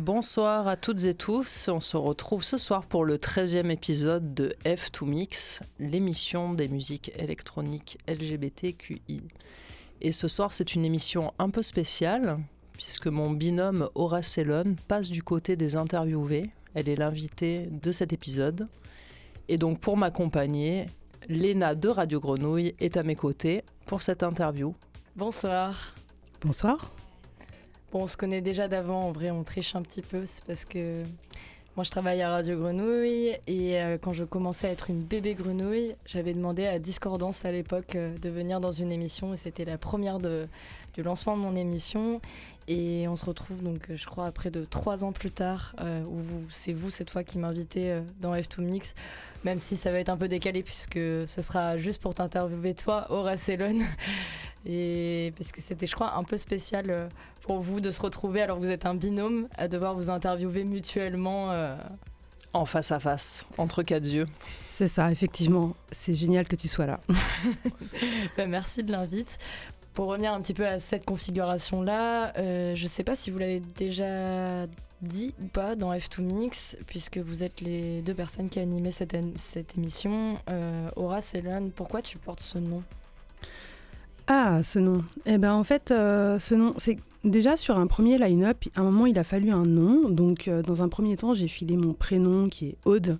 Bonsoir à toutes et tous. On se retrouve ce soir pour le 13e épisode de F2Mix, l'émission des musiques électroniques LGBTQI. Et ce soir, c'est une émission un peu spéciale, puisque mon binôme Aura passe du côté des interviewés. Elle est l'invitée de cet épisode. Et donc, pour m'accompagner, Léna de Radio Grenouille est à mes côtés pour cette interview. Bonsoir. Bonsoir. Bon, on se connaît déjà d'avant, en vrai on triche un petit peu, c'est parce que moi je travaille à Radio Grenouille et euh, quand je commençais à être une bébé grenouille, j'avais demandé à Discordance à l'époque euh, de venir dans une émission et c'était la première de, du lancement de mon émission et on se retrouve donc je crois après de trois ans plus tard euh, où c'est vous cette fois qui m'invitez dans F2 Mix même si ça va être un peu décalé puisque ce sera juste pour t'interviewer toi Aura Célone et parce que c'était je crois un peu spécial pour vous de se retrouver alors que vous êtes un binôme à devoir vous interviewer mutuellement euh. En face à face, entre quatre yeux. C'est ça, effectivement. C'est génial que tu sois là. Ben, merci de l'invite. Pour revenir un petit peu à cette configuration-là, euh, je ne sais pas si vous l'avez déjà dit ou pas dans F2Mix, puisque vous êtes les deux personnes qui animaient cette, cette émission. Euh, Aura, Céline, pourquoi tu portes ce nom? Ah, ce nom. Eh ben en fait, euh, ce nom, c'est déjà sur un premier line-up. À un moment, il a fallu un nom. Donc, dans un premier temps, j'ai filé mon prénom qui est Aude.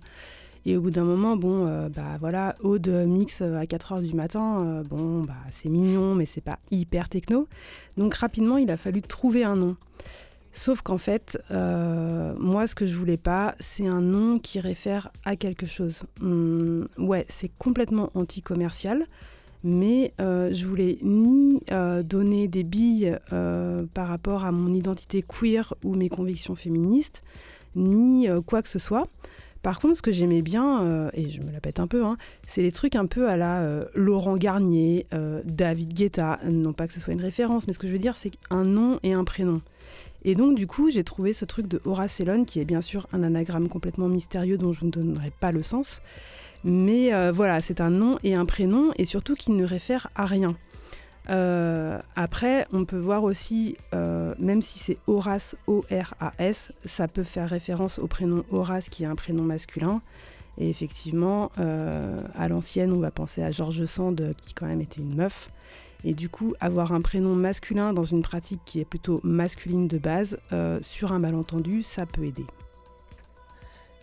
Et au bout d'un moment, bon, euh, bah voilà, Aude mix à 4 heures du matin. bon, bah c'est mignon, mais c'est pas hyper techno. Donc rapidement, il a fallu trouver un nom. Sauf qu'en fait, moi, ce que je voulais pas, c'est un nom qui réfère à quelque chose. Hum, ouais, c'est complètement anti-commercial mais euh, je voulais ni euh, donner des billes euh, par rapport à mon identité queer ou mes convictions féministes, ni quoi que ce soit. Par contre, ce que j'aimais bien, et je me la pète un peu, hein, c'est les trucs un peu à la Laurent Garnier, David Guetta. Non pas que ce soit une référence, mais ce que je veux dire, c'est un nom et un prénom. Et donc, du coup, j'ai trouvé ce truc de Horace Elon, qui est bien sûr un anagramme complètement mystérieux dont je ne donnerai pas le sens. Mais euh, voilà, c'est un nom et un prénom, et surtout qui ne réfère à rien. Euh, après, on peut voir aussi, euh, même si c'est Horace, O-R-A-S, ça peut faire référence au prénom Horace, qui est un prénom masculin. Et effectivement, à l'ancienne, on va penser à Georges Sand, qui quand même était une meuf. Et du coup, avoir un prénom masculin dans une pratique qui est plutôt masculine de base, sur un malentendu, ça peut aider.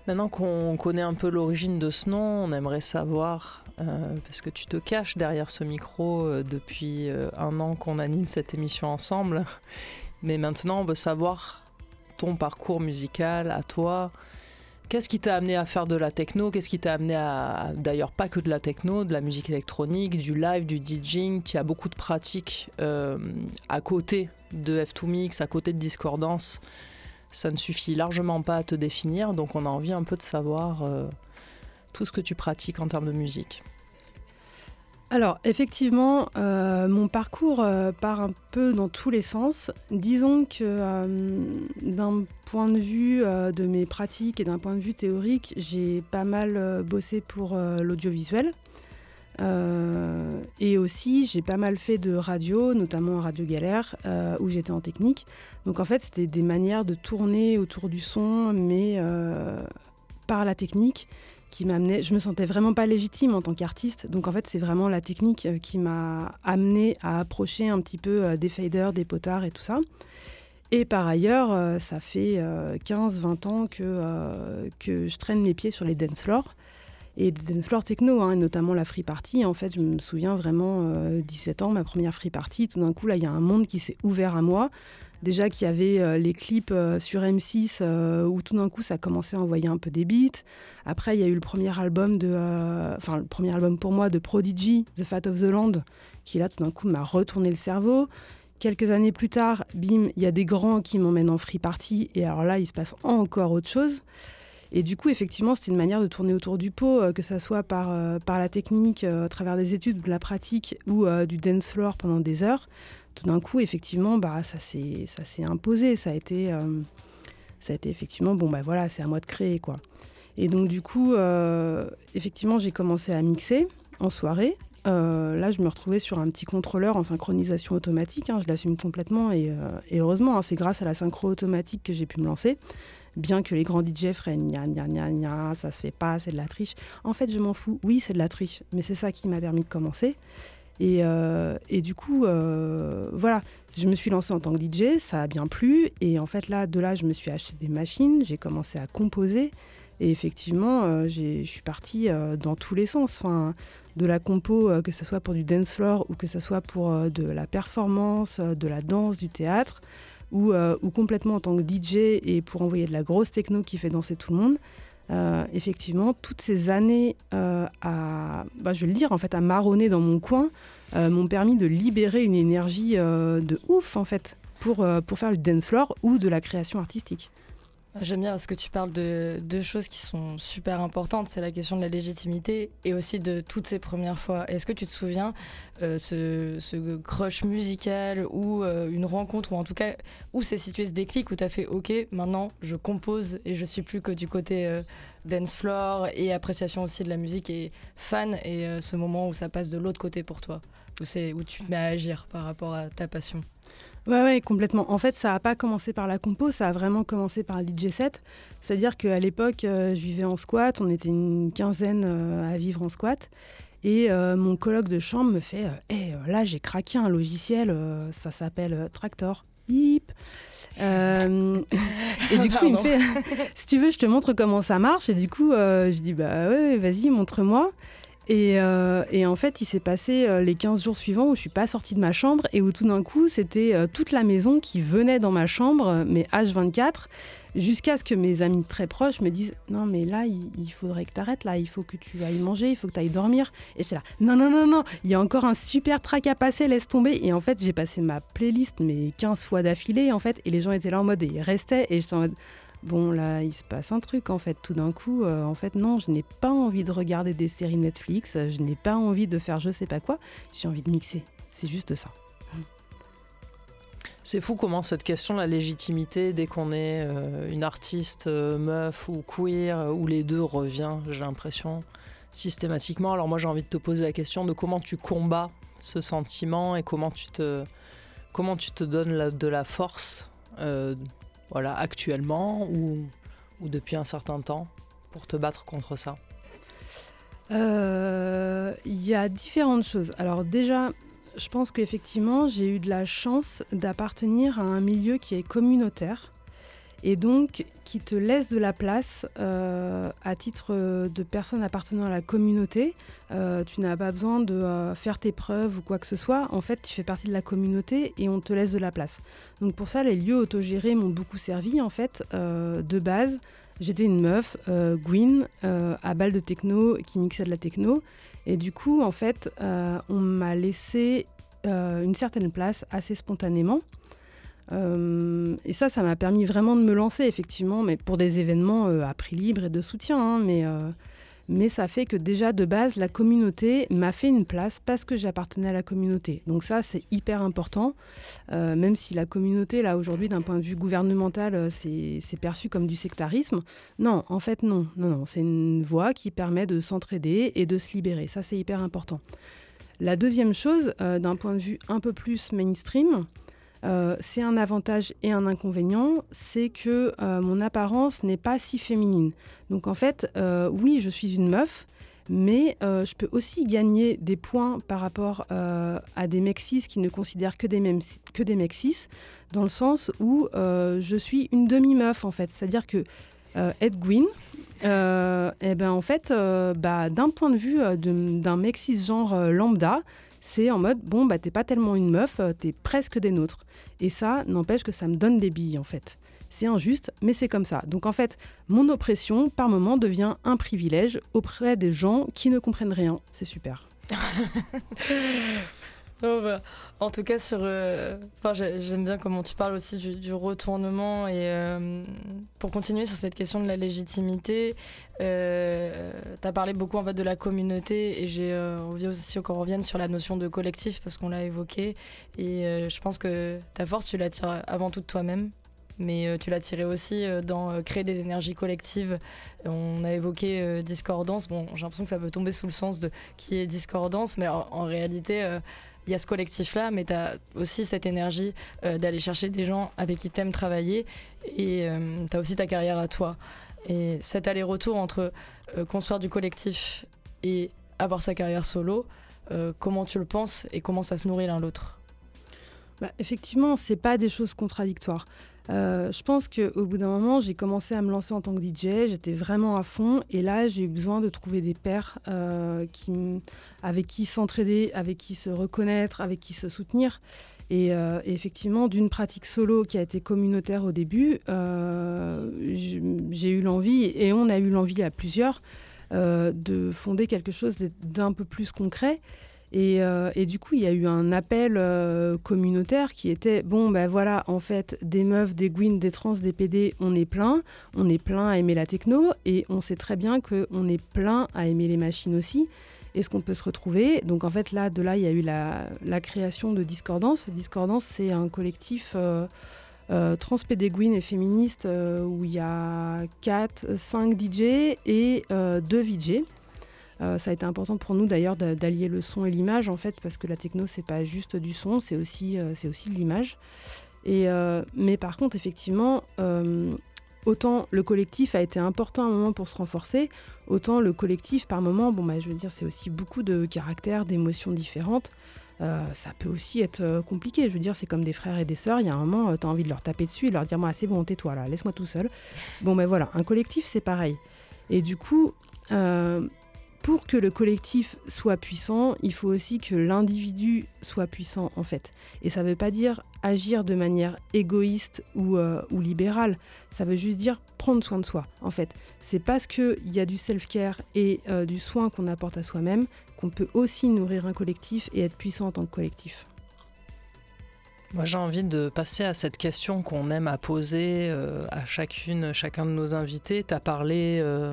Maintenant qu'on connaît un peu l'origine de ce nom, on aimerait savoir, euh, parce que tu te caches derrière ce micro euh, depuis euh, un an qu'on anime cette émission ensemble, mais maintenant on veut savoir ton parcours musical à toi. Qu'est-ce qui t'a amené à faire de la techno? Qu'est-ce qui t'a amené à, d'ailleurs pas que de la techno, de la musique électronique, du live, du DJing, qui a beaucoup de pratiques à côté de F2Mix, à côté de Discordance? Ça ne suffit largement pas à te définir, donc on a envie un peu de savoir euh, tout ce que tu pratiques en termes de musique. Alors effectivement, euh, mon parcours euh, part un peu dans tous les sens. Disons que d'un point de vue de mes pratiques et d'un point de vue théorique, j'ai pas mal bossé pour l'audiovisuel. Euh, et aussi, j'ai pas mal fait de radio, notamment Radio Galère, euh, où j'étais en technique. Donc en fait, c'était des manières de tourner autour du son, mais euh, par la technique qui m'amenait. Je me sentais vraiment pas légitime en tant qu'artiste. Donc en fait, c'est vraiment la technique qui m'a amené à approcher un petit peu des faders, des potards et tout ça. Et par ailleurs, ça fait 15-20 ans que, que je traîne mes pieds sur les dance floors et des floor techno, hein, notamment la free party. En fait, je me souviens vraiment, 17 euh, ans, ma première free party, tout d'un coup, là, il y a un monde qui s'est ouvert à moi. Déjà qu'il y avait euh, les clips euh, sur M6 où tout d'un coup ça commençait à envoyer un peu des beats. Après, il y a eu le premier album de, enfin le premier album pour moi de Prodigy, The Fat of the Land, qui là tout d'un coup m'a retourné le cerveau. Quelques années plus tard, bim, il y a des grands qui m'emmènent en free party et alors là il se passe encore autre chose. Et du coup, effectivement, c'était une manière de tourner autour du pot, euh, que ça soit par, euh, par la technique, euh, à travers des études, de la pratique ou du dance floor pendant des heures. Tout d'un coup, effectivement, bah, ça s'est imposé. Ça a été, ça a été effectivement, bon, bah voilà, c'est à moi de créer, quoi. Et donc, du coup, effectivement, j'ai commencé à mixer en soirée. là, je me retrouvais sur un petit contrôleur en synchronisation automatique. Hein, je l'assume complètement et, heureusement, hein, c'est grâce à la synchro automatique que j'ai pu me lancer. Bien que les grands DJ feraient gna gna gna gna, ça se fait pas, c'est de la triche. En fait, je m'en fous. Oui, c'est de la triche, mais c'est ça qui m'a permis de commencer. Et, et du coup, voilà, je me suis lancée en tant que DJ, ça a bien plu. Et en fait, là, de là, je me suis acheté des machines, j'ai commencé à composer. Et effectivement, euh, je suis partie euh, dans tous les sens. Enfin, de la compo, euh, que ce soit pour du dance floor ou que ce soit pour de la performance, de la danse, du théâtre, ou, ou, complètement en tant que DJ et pour envoyer de la grosse techno qui fait danser tout le monde. effectivement, toutes ces années à, bah, je vais le dire, en fait, à marronner dans mon coin m'ont permis de libérer une énergie de ouf, en fait, pour, pour faire du dance floor ou de la création artistique. J'aime bien parce que tu parles de deux choses qui sont super importantes. C'est la question de la légitimité et aussi de toutes ces premières fois. Est-ce que tu te souviens euh, ce, crush musical ou euh, une rencontre ou en tout cas où s'est situé ce déclic où tu as fait OK, maintenant je compose et je suis plus que du côté euh, dance floor et appréciation aussi de la musique et fan et ce moment où ça passe de l'autre côté pour toi? Où, où tu te mets à agir par rapport à ta passion? Ouais, ouais, complètement. En fait, ça n'a pas commencé par la compo, ça a vraiment commencé par le DJ set. C'est-à-dire qu'à l'époque, euh, je vivais en squat, on était une quinzaine euh, à vivre en squat. Et euh, mon colloque de chambre me fait hey, là, j'ai craqué un logiciel, ça s'appelle Tractor. Hip. et du coup, il me fait si tu veux, je te montre comment ça marche. Et du coup, je dis bah ouais, vas-y, montre-moi. Euh, et, en fait, il s'est passé euh, les 15 jours suivants où je suis pas sortie de ma chambre et où tout d'un coup, c'était euh, toute la maison qui venait dans ma chambre, mais H24, jusqu'à ce que mes amis très proches me disent Non, mais là, il, faudrait que tu arrêtes, là, il faut que tu ailles manger, il faut que tu ailles dormir. Et j'étais là Non, non, non, non, il y a encore un super track à passer, laisse tomber. Et en fait, j'ai passé ma playlist, mais 15 fois d'affilée, en fait, et les gens étaient là en mode, et ils restaient, et j'étais en mode bon là il se passe un truc en fait tout d'un coup euh, en fait non je n'ai pas envie de regarder des séries Netflix je n'ai pas envie de faire je sais pas quoi j'ai envie de mixer c'est juste ça. C'est fou comment cette question la légitimité dès qu'on est euh, une artiste euh, meuf ou queer ou les deux revient j'ai l'impression systématiquement. Alors moi j'ai envie de te poser la question de comment tu combats ce sentiment et comment tu te comment tu te donnes de la force voilà, actuellement ou, depuis un certain temps pour te battre contre ça euh, Il y a différentes choses. Alors déjà, je pense qu'effectivement, j'ai eu de la chance d'appartenir à un milieu qui est communautaire et donc qui te laisse de la place euh, à titre de personne appartenant à la communauté. Euh, tu n'as pas besoin de euh, faire tes preuves ou quoi que ce soit. En fait, tu fais partie de la communauté et on te laisse de la place. Donc pour ça, les lieux autogérés m'ont beaucoup servi en fait. de base, j'étais une meuf, Gwyn, à balle de techno, qui mixait de la techno. Et du coup, en fait, on m'a laissé une certaine place assez spontanément. Euh, et ça, ça m'a permis vraiment de me lancer, effectivement, mais pour des événements euh, à prix libre et de soutien. Hein, mais, euh, mais ça fait que déjà, de base, la communauté m'a fait une place parce que j'appartenais à la communauté. Donc ça, c'est hyper important. même si la communauté, là, aujourd'hui, d'un point de vue gouvernemental, c'est perçu comme du sectarisme. Non, en fait, non. Non, non. C'est une voie qui permet de s'entraider et de se libérer. Ça, c'est hyper important. La deuxième chose, d'un point de vue un peu plus mainstream, euh, c'est un avantage et un inconvénient, c'est que euh, mon apparence n'est pas si féminine. Donc en fait, euh, oui, je suis une meuf, mais je peux aussi gagner des points par rapport à des mecs qui ne considèrent que des, que des dans le sens où je suis une demi-meuf en fait. C'est-à-dire que Ed Gwyn, eh ben, en fait, bah, d'un point de vue d'un mec genre lambda, c'est en mode bon bah t'es pas tellement une meuf, t'es presque des nôtres. Et ça n'empêche que ça me donne des billes en fait. C'est injuste, mais c'est comme ça. Donc en fait, mon oppression, par moment, devient un privilège auprès des gens qui ne comprennent rien. C'est super. Bah, en tout cas, sur, euh, j'aime bien comment tu parles aussi du, retournement. Et euh, pour continuer sur cette question de la légitimité, euh, tu as parlé beaucoup en fait, de la communauté et j'ai envie aussi qu'on revienne sur la notion de collectif parce qu'on l'a évoqué. Et je pense que ta force, tu la tires avant tout de toi-même. mais tu l'as tiré aussi dans créer des énergies collectives. On a évoqué discordance. Bon, j'ai l'impression que ça peut tomber sous le sens de qui est discordance, mais en, réalité, il y a ce collectif-là, mais tu as aussi cette énergie d'aller chercher des gens avec qui tu aimes travailler et tu as aussi ta carrière à toi. Et cet aller-retour entre construire du collectif et avoir sa carrière solo, euh, comment tu le penses et comment ça se nourrit l'un l'autre? Bah, Effectivement, c'est pas des choses contradictoires. Euh, je pense qu'au bout d'un moment, j'ai commencé à me lancer en tant que DJ, j'étais vraiment à fond, et là, j'ai eu besoin de trouver des pairs euh, avec qui s'entraider, avec qui se reconnaître, avec qui se soutenir. Et, effectivement, d'une pratique solo qui a été communautaire au début, j'ai eu l'envie, et on a eu l'envie à plusieurs, euh, de fonder quelque chose d'un peu plus concret. Euh, et, du coup, il y a eu un appel euh, communautaire qui était bon, ben voilà, en fait, des meufs, des gwyn, des trans, des PD, on est plein. On est plein à aimer la techno et on sait très bien qu'on est plein à aimer les machines aussi. Est-ce qu'on peut se retrouver? Donc, en fait, là, de là, il y a eu la, création de Discordance. Discordance, c'est un collectif euh, transpédéguine et féministe euh, où il y a 4, 5 DJ et 2 euh, ça a été important pour nous d'ailleurs d'allier le son et l'image en fait parce que la techno c'est pas juste du son, c'est aussi, c'est aussi de l'image. Et, mais par contre effectivement, autant le collectif a été important à un moment pour se renforcer, autant le collectif par moment, bon bah je veux dire c'est aussi beaucoup de caractères, d'émotions différentes. Euh, ça peut aussi être euh, compliqué. Je veux dire, c'est comme des frères et des sœurs. Il y a un moment, euh, tu as envie de leur taper dessus et de leur dire Moi, c'est bon, tais-toi là, laisse-moi tout seul. Bon, ben voilà, un collectif, c'est pareil. Et du coup, pour que le collectif soit puissant, il faut aussi que l'individu soit puissant, en fait. Et ça ne veut pas dire agir de manière égoïste ou, ou libérale. Ça veut juste dire prendre soin de soi, en fait. C'est parce qu'il y a du self-care et du soin qu'on apporte à soi-même qu'on peut aussi nourrir un collectif et être puissant en tant que collectif. Moi, j'ai envie de passer à cette question qu'on aime à poser euh, à chacune, chacun de nos invités. Tu as parlé euh,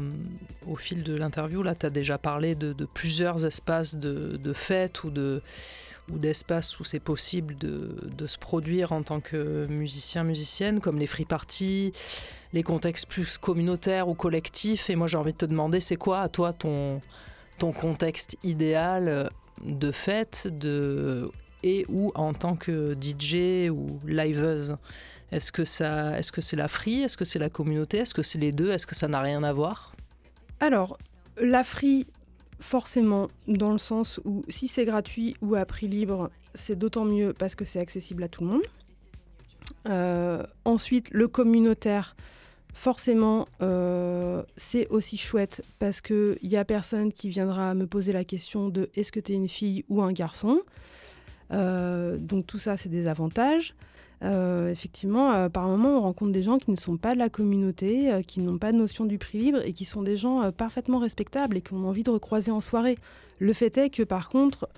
au fil de l'interview, là, tu as déjà parlé de, plusieurs espaces de, de fêtes ou de ou d'espaces où c'est possible de, se produire en tant que musicien, musicienne, comme les free parties, les contextes plus communautaires ou collectifs. Et moi, j'ai envie de te demander, c'est quoi à toi ton, ton contexte idéal de fête de, et ou en tant que DJ ou liveuse. Est-ce que ça, est-ce que c'est la free? Est-ce que c'est la communauté? Est-ce que c'est les deux? Est-ce que ça n'a rien à voir? Alors, la free, forcément, dans le sens où si c'est gratuit ou à prix libre, c'est d'autant mieux parce que c'est accessible à tout le monde. Euh, ensuite, le communautaire, forcément, euh, c'est aussi chouette parce qu'il n'y a personne qui viendra me poser la question de est-ce que tu es une fille ou un garçon? Euh, donc tout ça, c'est des avantages. Euh, effectivement, par moment, on rencontre des gens qui ne sont pas de la communauté, qui n'ont pas de notion du prix libre et qui sont des gens parfaitement respectables et qui ont envie de recroiser en soirée. Le fait est que par contre,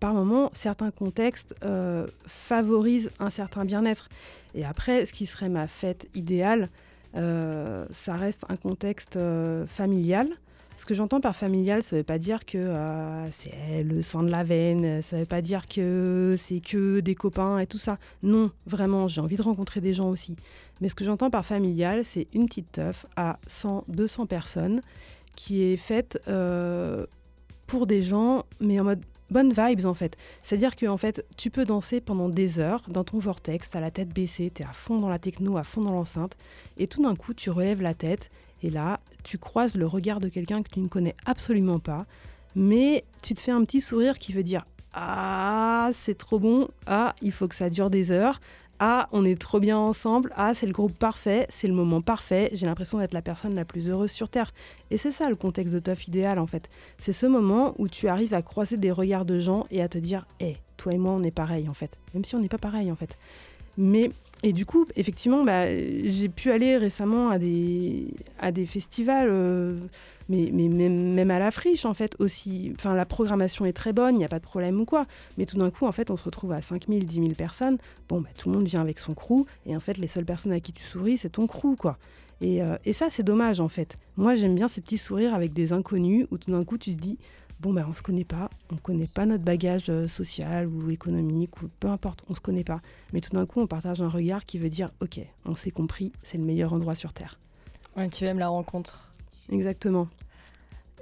par moment, certains contextes favorisent un certain bien-être. Et après, ce qui serait ma fête idéale, euh, ça reste un contexte euh, familial. Ce que j'entends par familial, ça ne veut pas dire que euh, c'est le sang de la veine, ça ne veut pas dire que c'est que des copains et tout ça. Non, vraiment, j'ai envie de rencontrer des gens aussi. Mais ce que j'entends par familial, c'est une petite teuf à 100, 200 personnes qui est faite pour des gens, mais en mode bonnes vibes en fait. C'est-à-dire que en fait, tu peux danser pendant des heures dans ton vortex, à la tête baissée, tu es à fond dans la techno, à fond dans l'enceinte, et tout d'un coup, tu relèves la tête, et là, tu croises le regard de quelqu'un que tu ne connais absolument pas, mais tu te fais un petit sourire qui veut dire ah, c'est trop bon. Ah, il faut que ça dure des heures. Ah, on est trop bien ensemble. Ah, c'est le groupe parfait. C'est le moment parfait. J'ai l'impression d'être la personne la plus heureuse sur Terre. Et c'est ça le contexte de Tough idéal, en fait. C'est ce moment où tu arrives à croiser des regards de gens et à te dire Hé, toi et moi, on est pareil, en fait. Même si on n'est pas pareil, en fait. Mais et du coup, effectivement, bah, j'ai pu aller récemment à des, festivals, euh, mais, mais même, même, à la friche, en fait, aussi. Enfin, la programmation est très bonne, il n'y a pas de problème ou quoi. Mais tout d'un coup, en fait, on se retrouve à 5000, 10 000 personnes. Bon, bah, tout le monde vient avec son crew, et en fait, les seules personnes à qui tu souris, c'est ton crew, quoi. Et, euh, et ça, c'est dommage, en fait. Moi, j'aime bien ces petits sourires avec des inconnus, où tout d'un coup, tu te dis, bon ben on se connaît pas, on connaît pas notre bagage social ou économique ou peu importe, on se connaît pas. Mais tout d'un coup, on partage un regard qui veut dire ok, on s'est compris, c'est le meilleur endroit sur terre. Ouais, tu aimes la rencontre. Exactement.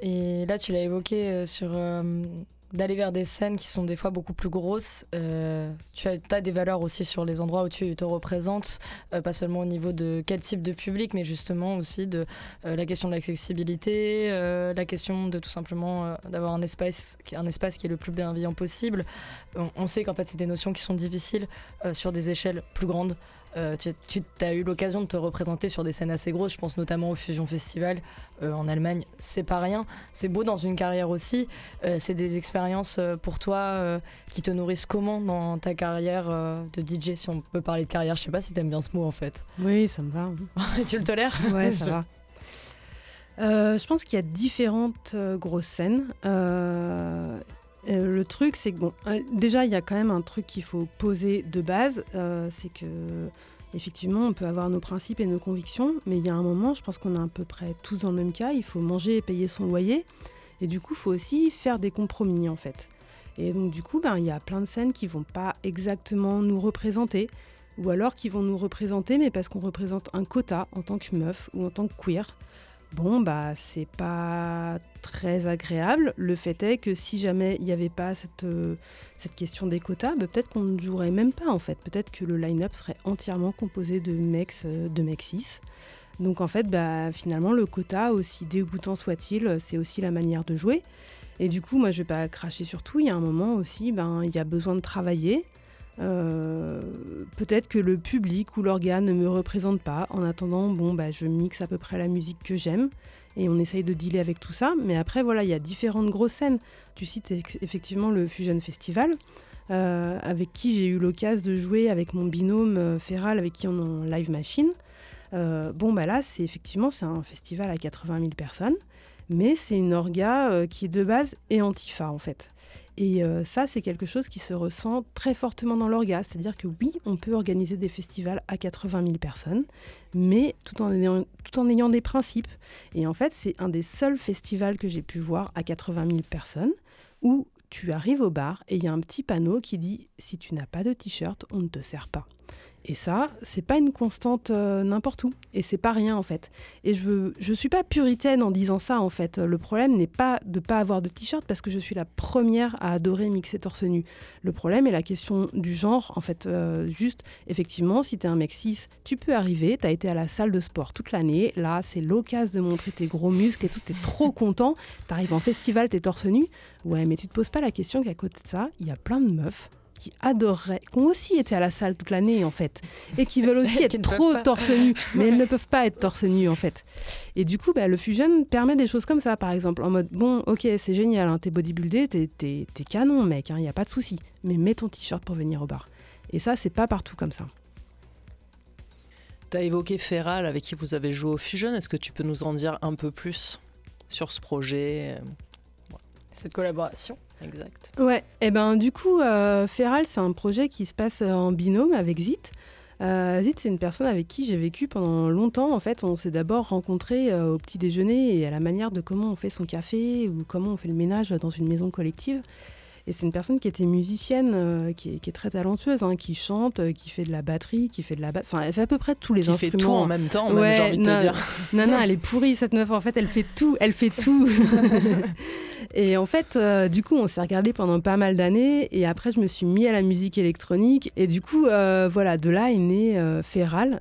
Et là, tu l'as évoqué sur d'aller vers des scènes qui sont des fois beaucoup plus grosses. Euh, tu as, des valeurs aussi sur les endroits où tu te représentes, euh, pas seulement au niveau de quel type de public, mais justement aussi de euh, la question de l'accessibilité, la question de tout simplement d'avoir un espace, un espace qui est le plus bienveillant possible. On sait qu'en fait, c'est des notions qui sont difficiles sur des échelles plus grandes. Euh, tu, as eu l'occasion de te représenter sur des scènes assez grosses, je pense notamment au Fusion Festival euh, en Allemagne, c'est pas rien. C'est beau dans une carrière aussi. Euh, c'est des expériences pour toi qui te nourrissent comment dans ta carrière de DJ, si on peut parler de carrière? Je sais pas si tu aimes bien ce mot en fait. Oui, ça me va. tu le tolères? Ouais, ça va. je pense qu'il y a différentes grosses scènes. Le truc, c'est que bon, déjà, il y a quand même un truc qu'il faut poser de base, c'est que effectivement, on peut avoir nos principes et nos convictions, mais il y a un moment, je pense qu'on est à peu près tous dans le même cas, il faut manger et payer son loyer, et du coup, il faut aussi faire des compromis en fait. Et donc du coup, ben, il y a plein de scènes qui vont pas exactement nous représenter, ou alors qui vont nous représenter, mais parce qu'on représente un quota en tant que meuf ou en tant que queer bon, bah, c'est pas très agréable. Le fait est que si jamais il n'y avait pas cette, euh, cette question des quotas, bah, peut-être qu'on ne jouerait même pas en fait. Peut-être que le line-up serait entièrement composé de mecs, euh, de mecs cis. Donc en fait, bah, finalement, le quota, aussi dégoûtant soit-il, c'est aussi la manière de jouer. Et du coup, moi, je vais pas cracher sur tout. Il y a un moment aussi, ben, il y a besoin de travailler. Euh, peut-être que le public ou l'organe ne me représente pas. En attendant, bon, bah, je mixe à peu près la musique que j'aime et on essaye de dealer avec tout ça. Mais après, voilà, il y a différentes grosses scènes. Tu cites effectivement le Fusion Festival, euh, avec qui j'ai eu l'occasion de jouer avec mon binôme euh, Feral, avec qui on en live machine. bon, bah là, c'est effectivement c'est un festival à 80 000 personnes, mais c'est une orga qui de base est antifa en fait. Et euh, ça, c'est quelque chose qui se ressent très fortement dans l'orga. C'est-à-dire que oui, on peut organiser des festivals à 80 000 personnes, mais tout en ayant, tout en ayant des principes. Et en fait, c'est un des seuls festivals que j'ai pu voir à 80 000 personnes où tu arrives au bar et il y a un petit panneau qui dit si tu n'as pas de t-shirt, on ne te sert pas. Et ça, c'est pas une constante euh, n'importe où. Et c'est pas rien, en fait. Et je veux, je suis pas puritaine en disant ça, en fait. Le problème n'est pas de pas avoir de t-shirt parce que je suis la première à adorer mixer torse nu. Le problème est la question du genre, en fait. Euh, juste, effectivement, si tu es un mec cis, tu peux arriver, tu as été à la salle de sport toute l'année. Là, c'est l'occasion de montrer tes gros muscles et tout, tu es trop content. Tu arrives en festival, tu es torse nu. Ouais, mais tu te poses pas la question qu'à côté de ça, il y a plein de meufs qui adoreraient, qui ont aussi été à la salle toute l'année en fait, et qui veulent aussi être trop torse nu, mais elles ne peuvent pas être torse nu en fait. Et du coup, bah, le fusion permet des choses comme ça, par exemple, en mode bon, ok, c'est génial, hein, t'es bodybuildé, t'es, t'es, canon, mec, il hein, n'y a pas de souci, mais mets ton t-shirt pour venir au bar. Et ça, c'est pas partout comme ça. Tu as évoqué Feral avec qui vous avez joué au Fusion. Est-ce que tu peux nous en dire un peu plus sur ce projet? Cette collaboration? Exact. Ouais, et eh ben du coup, euh, Feral, c'est un projet qui se passe en binôme avec Zit. Euh, Zit, c'est une personne avec qui j'ai vécu pendant longtemps. En fait, on s'est d'abord rencontrés euh, au petit déjeuner et à la manière de comment on fait son café ou comment on fait le ménage dans une maison collective. Et c'est une personne qui était musicienne, euh, qui, est, très talentueuse, hein, qui chante, euh, qui fait de la batterie, qui fait de la basse. Enfin, elle fait à peu près tous les instruments. Qui fait tout en même temps, ouais, j'ai envie de te dire. Non, non, elle est pourrie cette meuf. En fait, elle fait tout, elle fait tout. et en fait, euh, du coup, on s'est regardé pendant pas mal d'années. Et après, je me suis mis à la musique électronique. Et du coup, voilà, de là est né Feral.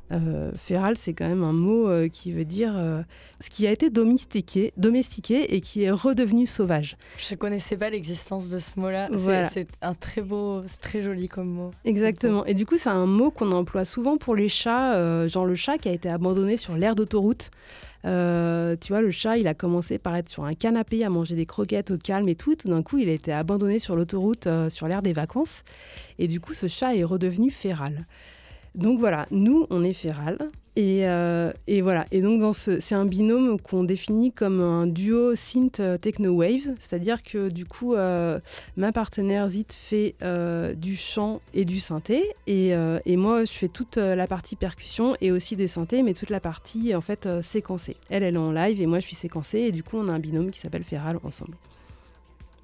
Feral, c'est quand même un mot qui veut dire ce qui a été domestiqué, domestiqué et qui est redevenu sauvage. Je ne connaissais pas l'existence de ce mot-là. C'est un très beau, très joli comme mot. Exactement. Et du coup, c'est un mot qu'on emploie souvent pour les chats, euh, genre le chat qui a été abandonné sur l'aire d'autoroute. Euh, tu vois, le chat, il a commencé par être sur un canapé à manger des croquettes au calme et tout. Tout d'un coup, il a été abandonné sur l'autoroute euh, sur l'aire des vacances. Et du coup, ce chat est redevenu féral. Donc voilà, nous, on est féral. Euh, et, voilà. Et donc, c'est un binôme qu'on définit comme un duo synth euh, techno wave, c'est-à-dire que du coup, euh, ma partenaire Zit fait du chant et du synthé, et, et, moi, je fais toute la partie percussion et aussi des synthés, mais toute la partie en fait séquencée. Elle, elle est en live et moi, je suis séquencée, et du coup, on a un binôme qui s'appelle Feral ensemble.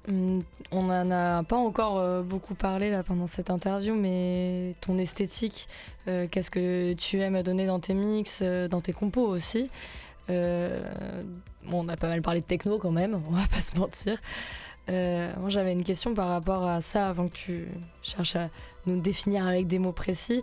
Hum, on n'en a pas encore euh, beaucoup parlé là pendant cette interview, mais ton esthétique, euh, qu'est-ce que tu aimes donner dans tes mix, euh, dans tes compos aussi? On a pas mal parlé de techno quand même, on va pas se mentir. moi j'avais une question par rapport à ça avant que tu cherches à nous définir avec des mots précis.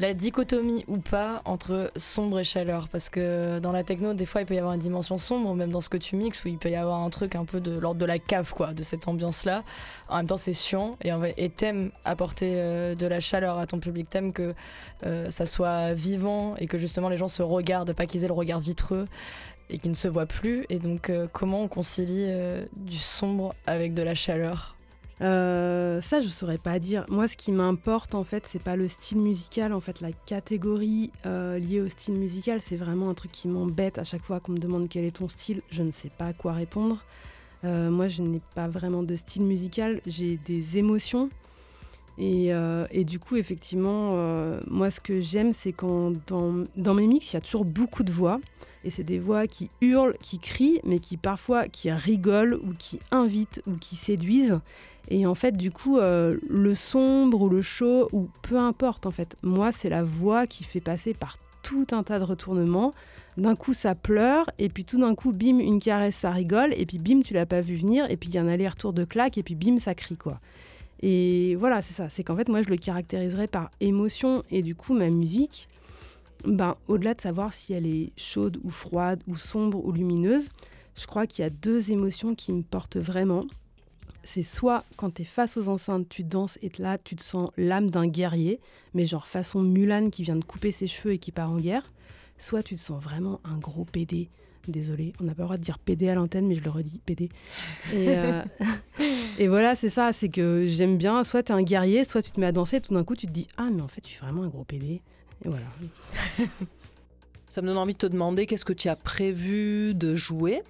La dichotomie ou pas entre sombre et chaleur Parce que dans la techno, des fois, il peut y avoir une dimension sombre, même dans ce que tu mixes, où il peut y avoir un truc un peu de l'ordre de la cave, quoi, de cette ambiance-là. En même temps, c'est chiant et t'aimes apporter euh, de la chaleur à ton public, t'aimes que euh, ça soit vivant et que justement les gens se regardent, pas qu'ils aient le regard vitreux et qu'ils ne se voient plus. Et donc, euh, comment on concilie du sombre avec de la chaleur? Euh, ça, je saurais pas dire. Moi, ce qui m'importe, en fait, c'est pas le style musical. En fait, la catégorie euh, liée au style musical, c'est vraiment un truc qui m'embête à chaque fois qu'on me demande quel est ton style. Je ne sais pas à quoi répondre. Euh, moi, je n'ai pas vraiment de style musical. J'ai des émotions. Et, du coup, effectivement, moi, ce que j'aime, c'est quand dans, dans, mes mix, il y a toujours beaucoup de voix. Et c'est des voix qui hurlent, qui crient, mais qui parfois qui rigolent ou qui invitent ou qui séduisent. Et en fait, du coup, euh, le sombre ou le chaud, ou peu importe, en fait, moi, c'est la voix qui fait passer par tout un tas de retournements. D'un coup, ça pleure, et puis tout d'un coup, bim, une caresse, ça rigole, et puis bim, tu l'as pas vu venir, et puis il y a un aller-retour de claque, et puis bim, ça crie, quoi. Et voilà, c'est ça. C'est qu'en fait, moi, je le caractériserais par émotion, et du coup, ma musique, ben, au-delà de savoir si elle est chaude ou froide, ou sombre ou lumineuse, je crois qu'il y a deux émotions qui me portent vraiment c'est soit quand tu es face aux enceintes, tu danses et là, tu te sens l'âme d'un guerrier, mais genre façon Mulan qui vient de couper ses cheveux et qui part en guerre, soit tu te sens vraiment un gros PD. Désolé, on n'a pas le droit de dire PD à l'antenne, mais je le redis, PD. Et, euh, et voilà, c'est ça, c'est que j'aime bien, soit tu es un guerrier, soit tu te mets à danser, et tout d'un coup tu te dis, ah mais en fait je suis vraiment un gros PD. Et voilà. Ça me donne envie de te demander qu'est-ce que tu as prévu de jouer?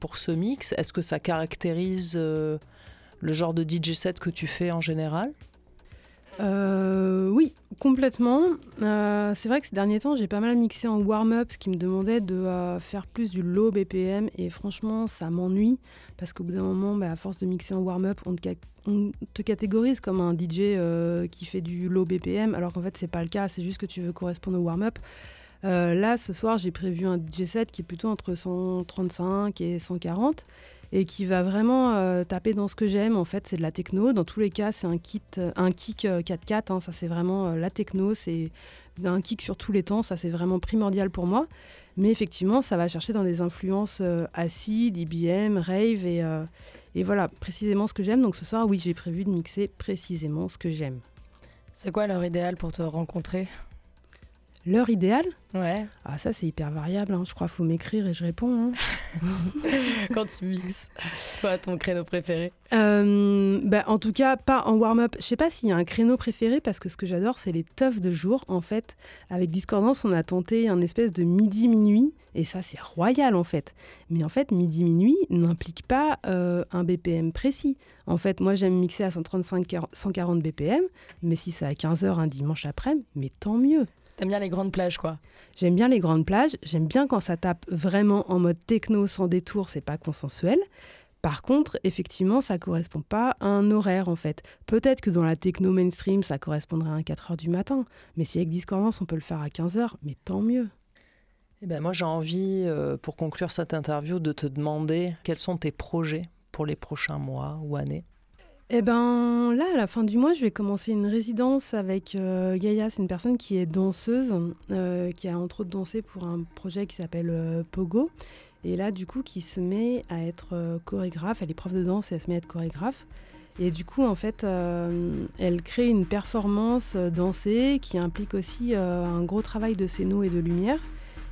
Pour ce mix Est-ce que ça caractérise euh, le genre de DJ set que tu fais en général? Euh, oui, complètement. c'est vrai que ces derniers temps, j'ai pas mal mixé en warm-up, ce qui me demandait de faire plus du low BPM. Et franchement, ça m'ennuie parce qu'au bout d'un moment, bah, à force de mixer en warm-up, on, on, te catégorise comme un DJ qui fait du low BPM, alors qu'en fait, c'est pas le cas. C'est juste que tu veux correspondre au warm-up. Euh, là, ce soir, j'ai prévu un DJ set qui est plutôt entre 135 et 140 et qui va vraiment euh, taper dans ce que j'aime. En fait, c'est de la techno. Dans tous les cas, c'est un, euh, un kick 4-4. Hein. ça, c'est vraiment la techno. C'est un kick sur tous les temps. Ça, c'est vraiment primordial pour moi. Mais effectivement, ça va chercher dans des influences acides, IBM, rave et, et voilà, précisément ce que j'aime. Donc ce soir, oui, j'ai prévu de mixer précisément ce que j'aime. C'est quoi l'heure idéale pour te rencontrer? L'heure idéale Ouais. Ah, ça, c'est hyper variable. Hein. Je crois qu'il faut m'écrire et je réponds. Hein. Quand tu mixes, toi, ton créneau préféré euh, bah, En tout cas, pas en warm-up. Je sais pas s'il y a un créneau préféré parce que ce que j'adore, c'est les teufs de jour. En fait, avec Discordance, on a tenté un espèce de midi-minuit. Et ça, c'est royal en fait. Mais en fait, midi-minuit n'implique pas euh, un BPM précis. En fait, moi, j'aime mixer à 135, 140 BPM. Mais si c'est à 15h un dimanche après, mais tant mieux. T'aimes bien les grandes plages, quoi J'aime bien les grandes plages. J'aime bien quand ça tape vraiment en mode techno sans détour, c'est pas consensuel. Par contre, effectivement, ça correspond pas à un horaire en fait. Peut-être que dans la techno mainstream, ça correspondrait à 4 h du matin. Mais si avec Discordance, on peut le faire à 15 h mais tant mieux. Eh ben moi, j'ai envie, euh, pour conclure cette interview, de te demander quels sont tes projets pour les prochains mois ou années. Eh ben là, à la fin du mois, je vais commencer une résidence avec euh, Gaïa. C'est une personne qui est danseuse, euh, qui a entre autres dansé pour un projet qui s'appelle euh, Pogo. Et là, du coup, qui se met à être chorégraphe. Elle est prof de danse et elle se met à être chorégraphe. Et du coup, en fait, elle crée une performance dansée qui implique aussi un gros travail de scéno et de lumière.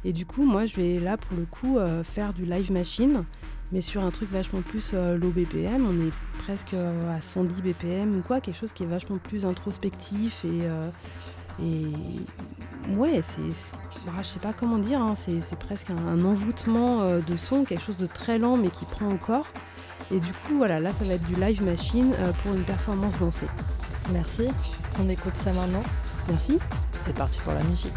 Et du coup, moi, je vais là, pour le coup, faire du live machine mais sur un truc vachement plus euh, low BPM, on est presque euh, à 110 BPM ou quoi, quelque chose qui est vachement plus introspectif et, euh, et ouais, c'est, bah, je sais pas comment dire, hein, c'est, presque un, envoûtement de son, quelque chose de très lent mais qui prend encore. Et du coup, voilà, là ça va être du live machine pour une performance dansée. Merci, on écoute ça maintenant. Merci. C'est parti pour la musique.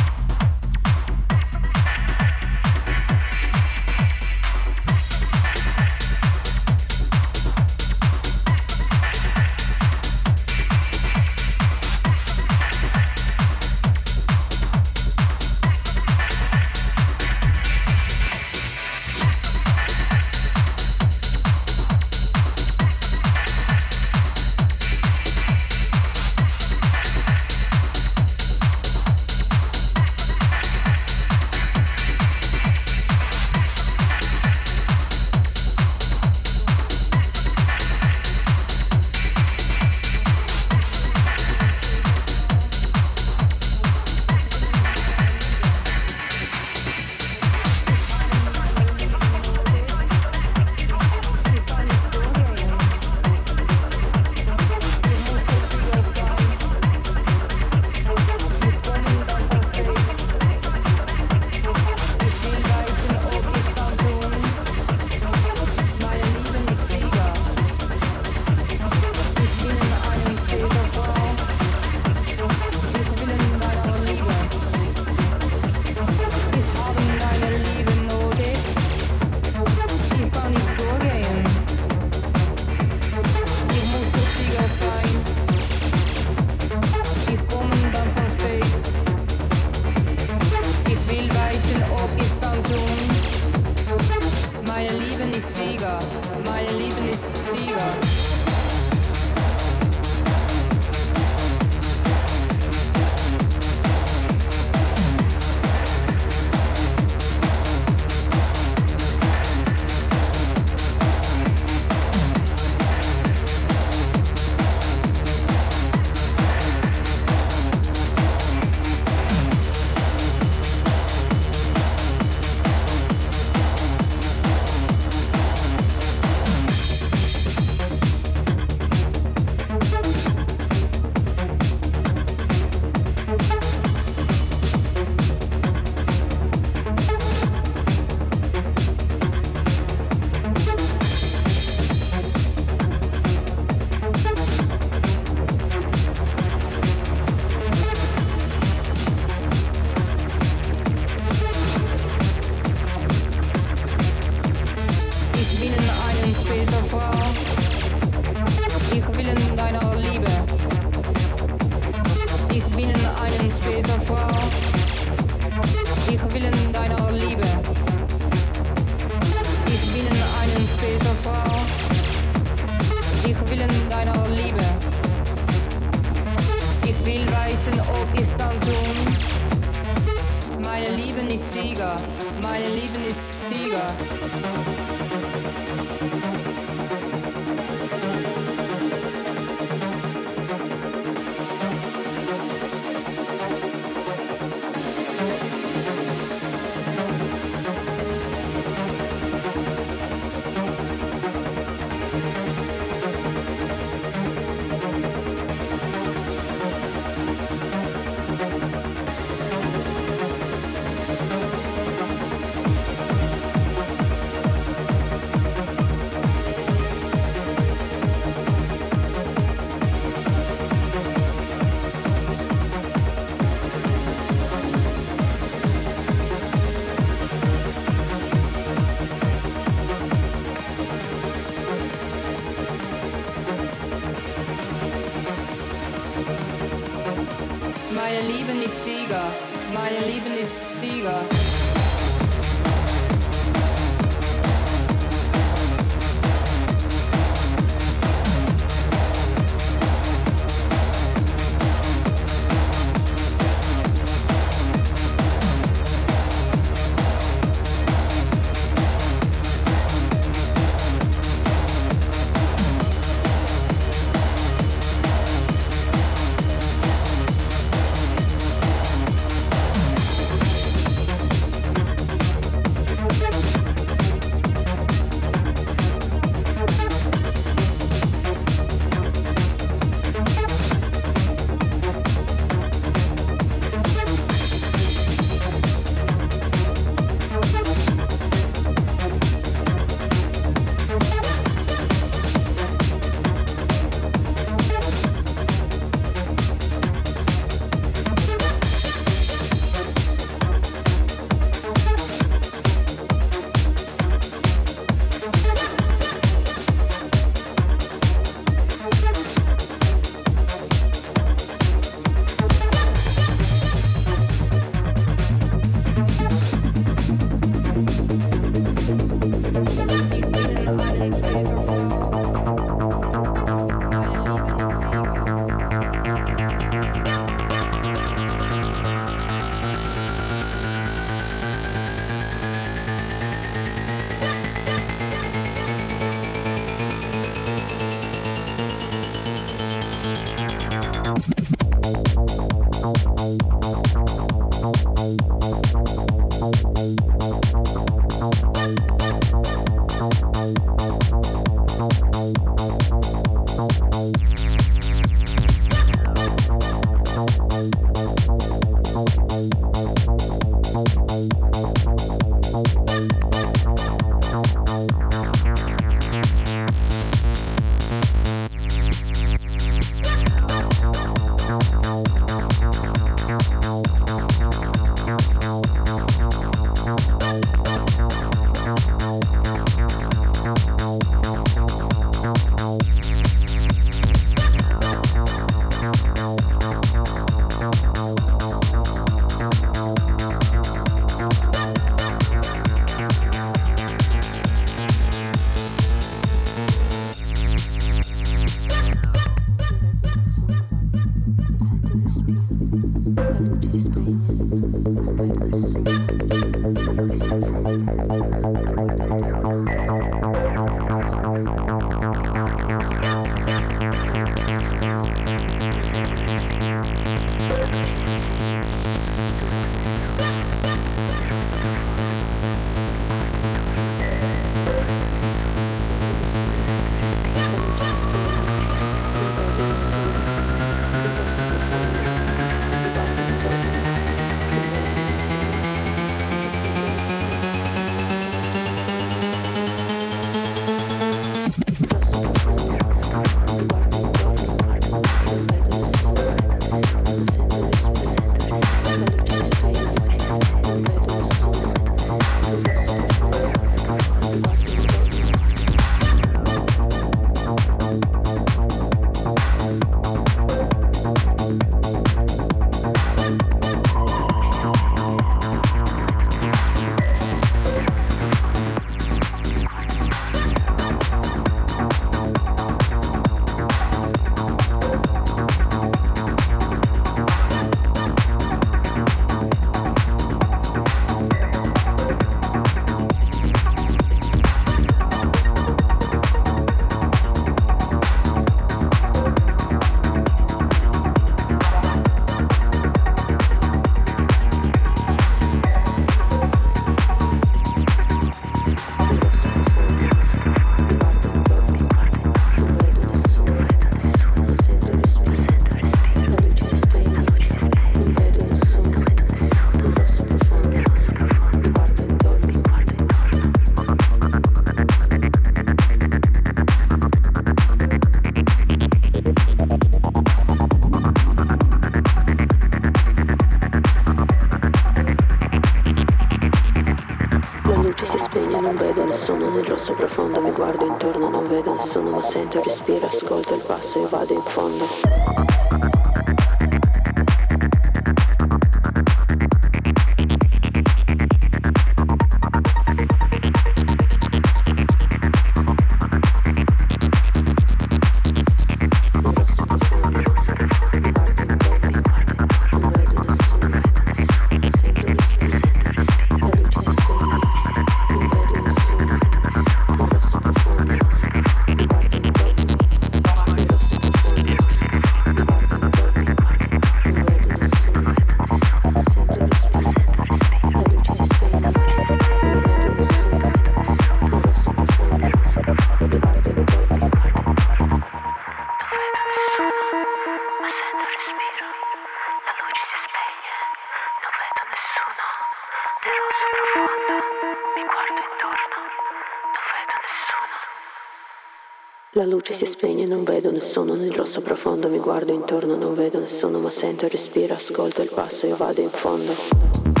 Luce si spegne, non vedo nessuno nel rosso profondo, mi guardo intorno, non vedo nessuno, ma sento il respiro, ascolto il passo, io vado in fondo.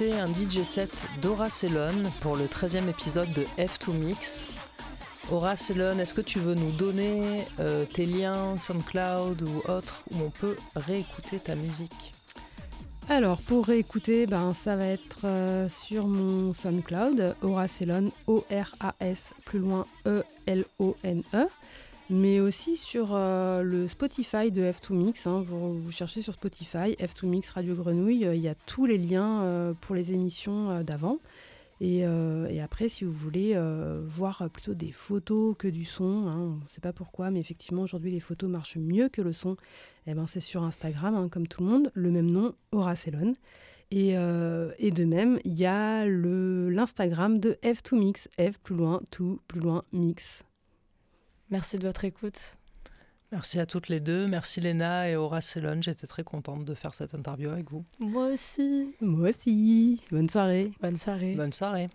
Un DJ set d'Aura pour le 13e épisode de F2 Mix. Aura Cellon, est-ce que tu veux nous donner euh, tes liens, SoundCloud ou autres, où on peut réécouter ta musique? Alors, pour réécouter, ben, ça va être euh, sur mon SoundCloud, Auracelon, O-R-A-S, plus loin E-L-O-N-E, mais aussi sur euh, le Spotify de F2 Mix. hein. vous, cherchez sur Spotify, F2 Mix Radio Grenouille, euh, il y a tous les liens euh, pour les émissions d'avant. Et, après, si vous voulez voir plutôt des photos que du son, hein, on ne sait pas pourquoi, mais effectivement, aujourd'hui, les photos marchent mieux que le son. Eh ben, c'est sur Instagram, hein, comme tout le monde, le même nom, Auracelon. Et, et de même, il y a l'Instagram de F2 Mix, F plus loin, 2 plus loin, Mix. Merci de votre écoute. Merci à toutes les deux. Merci Léna et Aura Cellon. J'étais très contente de faire cette interview avec vous. Moi aussi. Moi aussi. Bonne soirée. Bonne soirée. Bonne soirée.